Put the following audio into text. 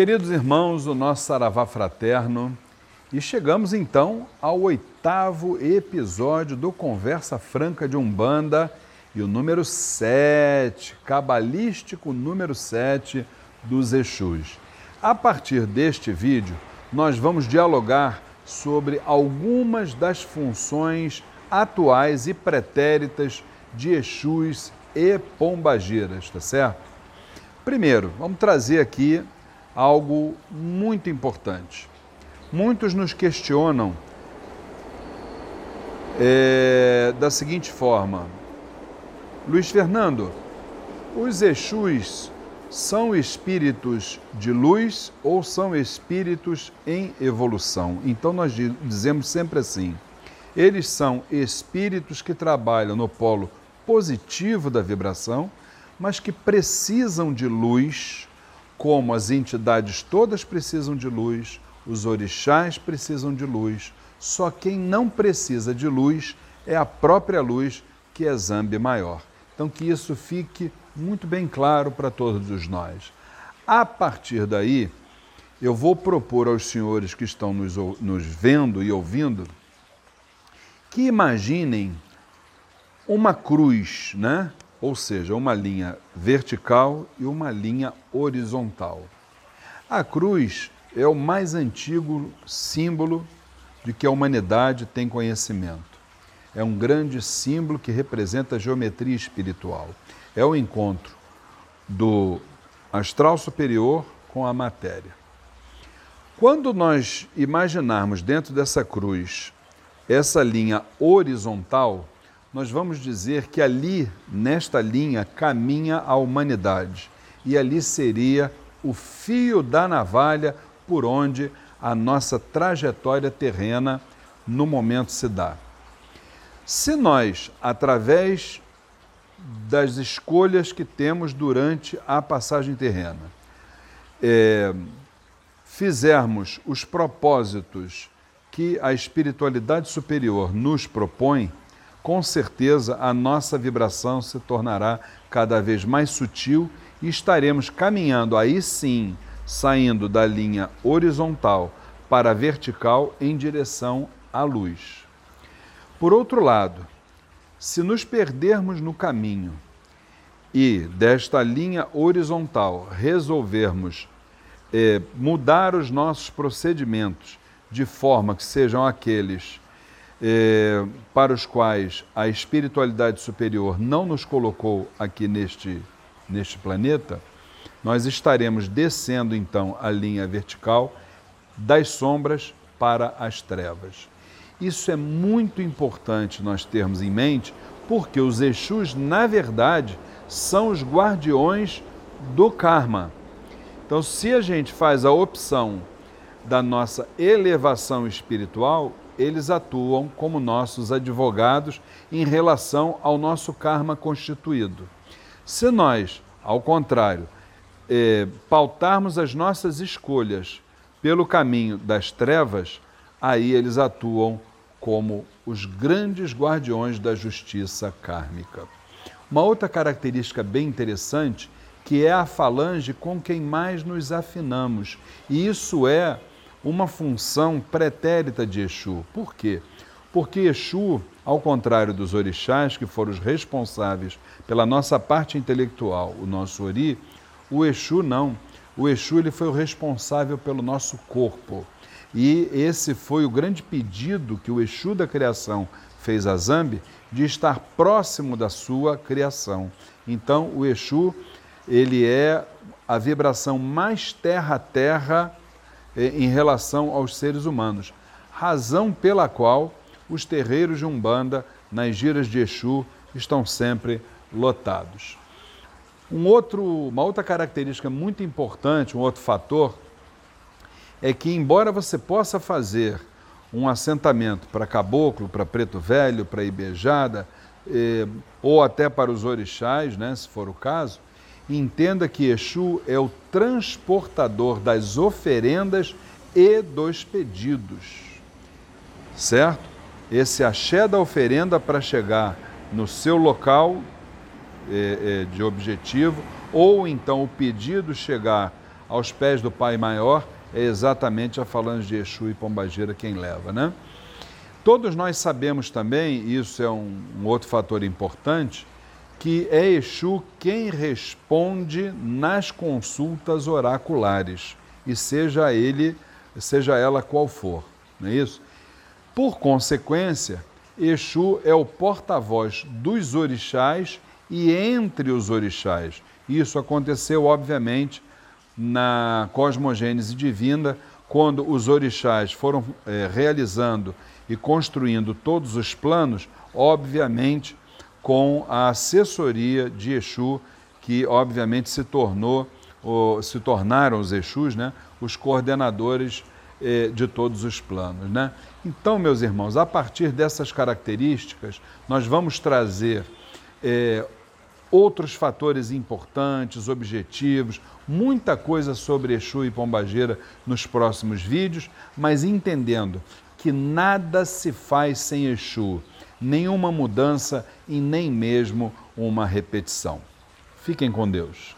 Queridos irmãos, o nosso Saravá Fraterno, e chegamos então ao oitavo episódio do Conversa Franca de Umbanda e o número 7, cabalístico número 7 dos Exus. A partir deste vídeo, nós vamos dialogar sobre algumas das funções atuais e pretéritas de Exus e Pombagiras, tá certo? Primeiro, vamos trazer aqui algo muito importante. Muitos nos questionam é, da seguinte forma: Luiz Fernando, os Exus são espíritos de luz ou são espíritos em evolução? Então nós dizemos sempre assim: eles são espíritos que trabalham no polo positivo da vibração, mas que precisam de luz, como as entidades todas precisam de luz, os orixás precisam de luz. Só quem não precisa de luz é a própria luz, que é Zambi maior. Então que isso fique muito bem claro para todos nós. A partir daí, eu vou propor aos senhores que estão nos, nos vendo e ouvindo que imaginem uma cruz, né? Ou seja, uma linha vertical e uma linha horizontal. A cruz é o mais antigo símbolo de que a humanidade tem conhecimento. É um grande símbolo que representa a geometria espiritual. É o encontro do astral superior com a matéria. Quando nós imaginarmos dentro dessa cruz essa linha horizontal, nós vamos dizer que ali, nesta linha, caminha a humanidade. E ali seria o fio da navalha por onde a nossa trajetória terrena no momento se dá. Se nós, através das escolhas que temos durante a passagem terrena, é, fizermos os propósitos que a espiritualidade superior nos propõe, com certeza a nossa vibração se tornará cada vez mais sutil e estaremos caminhando aí sim, saindo da linha horizontal para a vertical em direção à luz. Por outro lado, se nos perdermos no caminho e desta linha horizontal resolvermos é, mudar os nossos procedimentos de forma que sejam aqueles é, para os quais a espiritualidade superior não nos colocou aqui neste, neste planeta, nós estaremos descendo então a linha vertical das sombras para as trevas. Isso é muito importante nós termos em mente, porque os Exus, na verdade, são os guardiões do karma. Então, se a gente faz a opção da nossa elevação espiritual, eles atuam como nossos advogados em relação ao nosso karma constituído. Se nós, ao contrário, eh, pautarmos as nossas escolhas pelo caminho das trevas, aí eles atuam como os grandes guardiões da justiça kármica. Uma outra característica bem interessante que é a falange com quem mais nos afinamos, e isso é uma função pretérita de Exu. Por quê? Porque Exu, ao contrário dos orixás, que foram os responsáveis pela nossa parte intelectual, o nosso ori, o Exu não. O Exu ele foi o responsável pelo nosso corpo. E esse foi o grande pedido que o Exu da criação fez a Zambi de estar próximo da sua criação. Então, o Exu, ele é a vibração mais terra-terra em relação aos seres humanos, razão pela qual os terreiros de Umbanda nas giras de Exu estão sempre lotados. Um outro, uma outra característica muito importante, um outro fator, é que, embora você possa fazer um assentamento para caboclo, para preto velho, para ibejada, eh, ou até para os orixás, né, se for o caso, entenda que Exu é o transportador das oferendas e dos pedidos. Certo? Esse axé da oferenda para chegar no seu local é, é, de objetivo, ou então o pedido chegar aos pés do Pai Maior, é exatamente a falange de Exu e Pombagira quem leva, né? Todos nós sabemos também, isso é um, um outro fator importante, que é Exu quem responde nas consultas oraculares, e seja ele, seja ela qual for, não é isso? Por consequência, Exu é o porta-voz dos orixás e entre os orixás. Isso aconteceu, obviamente, na cosmogênese divina, quando os orixás foram é, realizando e construindo todos os planos, obviamente com a assessoria de Exu, que obviamente se tornou, ou, se tornaram os Exus, né, os coordenadores eh, de todos os planos. Né? Então, meus irmãos, a partir dessas características, nós vamos trazer eh, outros fatores importantes, objetivos, muita coisa sobre Exu e Pombageira nos próximos vídeos, mas entendendo que nada se faz sem Exu, nenhuma mudança e nem mesmo uma repetição. Fiquem com Deus.